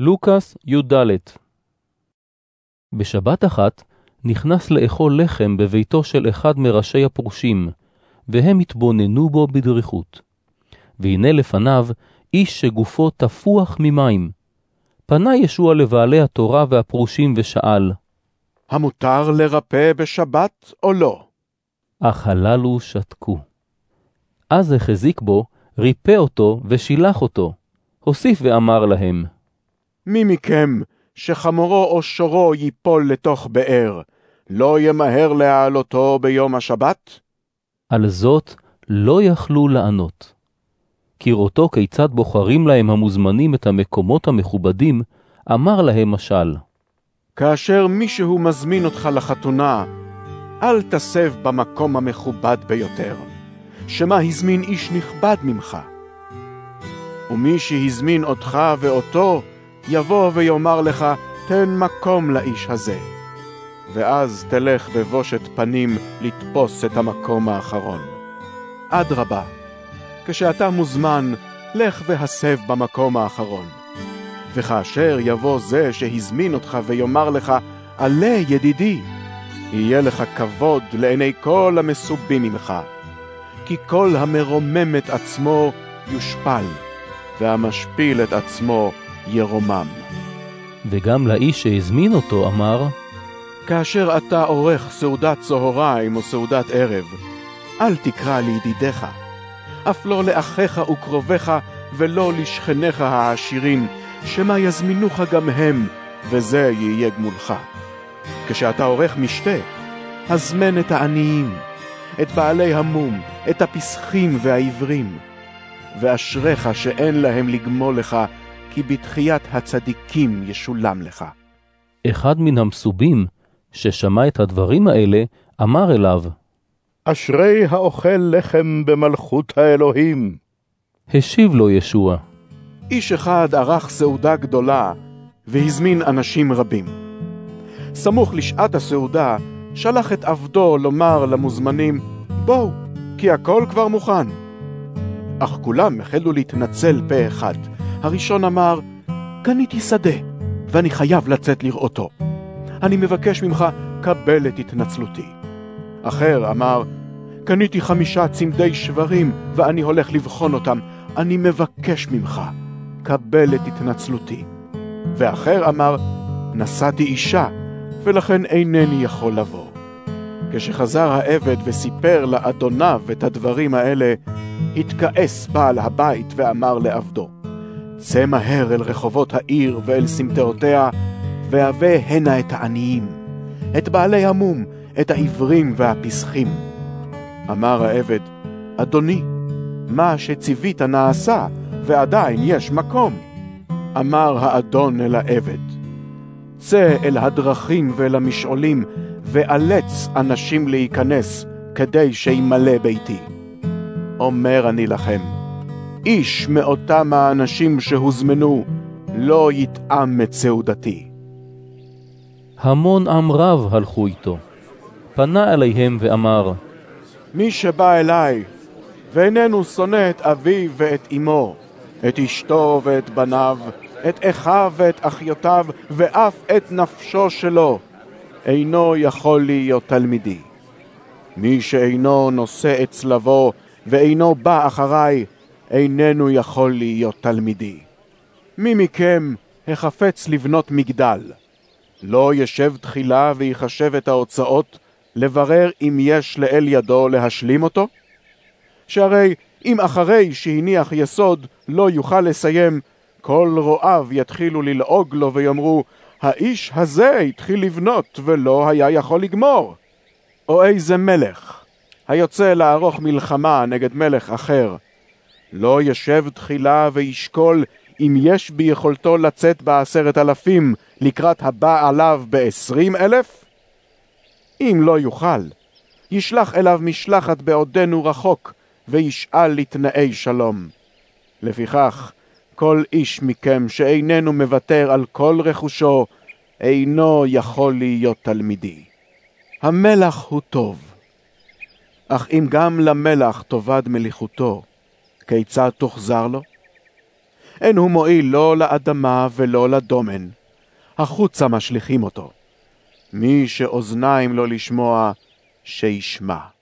לוקאס י"ד בשבת אחת נכנס לאכול לחם בביתו של אחד מראשי הפרושים, והם התבוננו בו בדריכות. והנה לפניו איש שגופו תפוח ממים. פנה ישוע לבעלי התורה והפרושים ושאל, המותר לרפא בשבת או לא? אך הללו שתקו. אז החזיק בו, ריפא אותו ושילח אותו. הוסיף ואמר להם, מי מכם שחמורו או שורו ייפול לתוך באר, לא ימהר להעלותו ביום השבת? על זאת לא יכלו לענות. כראותו כיצד בוחרים להם המוזמנים את המקומות המכובדים, אמר להם משל. כאשר מישהו מזמין אותך לחתונה, אל תסב במקום המכובד ביותר, שמא הזמין איש נכבד ממך. ומי שהזמין אותך ואותו, יבוא ויאמר לך, תן מקום לאיש הזה. ואז תלך בבושת פנים לתפוס את המקום האחרון. אדרבה, כשאתה מוזמן, לך והסב במקום האחרון. וכאשר יבוא זה שהזמין אותך ויאמר לך, עלה ידידי, יהיה לך כבוד לעיני כל המסובים ממך. כי כל המרומם את עצמו יושפל, והמשפיל את עצמו ירומם. וגם לאיש שהזמין אותו אמר, כאשר אתה עורך סעודת צהריים או סעודת ערב, אל תקרא לידידיך, אף לא לאחיך וקרוביך ולא לשכניך העשירים, שמא יזמינוך גם הם, וזה יהיה גמולך. כשאתה עורך משתה, הזמן את העניים, את בעלי המום, את הפסחים והעיוורים, ואשריך שאין להם לגמול לך, כי בתחיית הצדיקים ישולם לך. אחד מן המסובים, ששמע את הדברים האלה, אמר אליו, אשרי האוכל לחם במלכות האלוהים. השיב לו ישוע, איש אחד ערך סעודה גדולה, והזמין אנשים רבים. סמוך לשעת הסעודה, שלח את עבדו לומר למוזמנים, בואו, כי הכל כבר מוכן. אך כולם החלו להתנצל פה אחד. הראשון אמר, קניתי שדה, ואני חייב לצאת לראותו. אני מבקש ממך, קבל את התנצלותי. אחר אמר, קניתי חמישה צמדי שברים, ואני הולך לבחון אותם. אני מבקש ממך, קבל את התנצלותי. ואחר אמר, נשאתי אישה, ולכן אינני יכול לבוא. כשחזר העבד וסיפר לאדוניו את הדברים האלה, התכעס בעל הבית ואמר לעבדו, צא מהר אל רחובות העיר ואל סמטאותיה, והבא הנה את העניים, את בעלי המום, את העיוורים והפסחים. אמר העבד, אדוני, מה שציווית נעשה, ועדיין יש מקום. אמר האדון אל העבד, צא אל הדרכים ואל המשעולים, ואלץ אנשים להיכנס, כדי שימלא ביתי. אומר אני לכם, איש מאותם האנשים שהוזמנו לא יטעם את סעודתי. המון עם רב הלכו איתו. פנה אליהם ואמר, מי שבא אליי, ואיננו שונא את אביו ואת אמו, את אשתו ואת בניו, את אחיו ואת אחיותיו, ואף את נפשו שלו, אינו יכול להיות תלמידי. מי שאינו נושא את צלבו, ואינו בא אחריי, איננו יכול להיות תלמידי. מי מכם החפץ לבנות מגדל? לא ישב תחילה ויחשב את ההוצאות, לברר אם יש לאל ידו להשלים אותו? שהרי אם אחרי שהניח יסוד לא יוכל לסיים, כל רועיו יתחילו ללעוג לו ויאמרו, האיש הזה התחיל לבנות ולא היה יכול לגמור. או איזה מלך, היוצא לערוך מלחמה נגד מלך אחר, לא ישב תחילה וישקול אם יש ביכולתו לצאת בעשרת אלפים לקראת הבא עליו בעשרים אלף? אם לא יוכל, ישלח אליו משלחת בעודנו רחוק, וישאל לתנאי שלום. לפיכך, כל איש מכם שאיננו מוותר על כל רכושו, אינו יכול להיות תלמידי. המלח הוא טוב, אך אם גם למלח תאבד מליחותו, כיצד תוחזר לו? אין הוא מועיל לא לאדמה ולא לדומן. החוצה משליכים אותו. מי שאוזניים לו לשמוע, שישמע.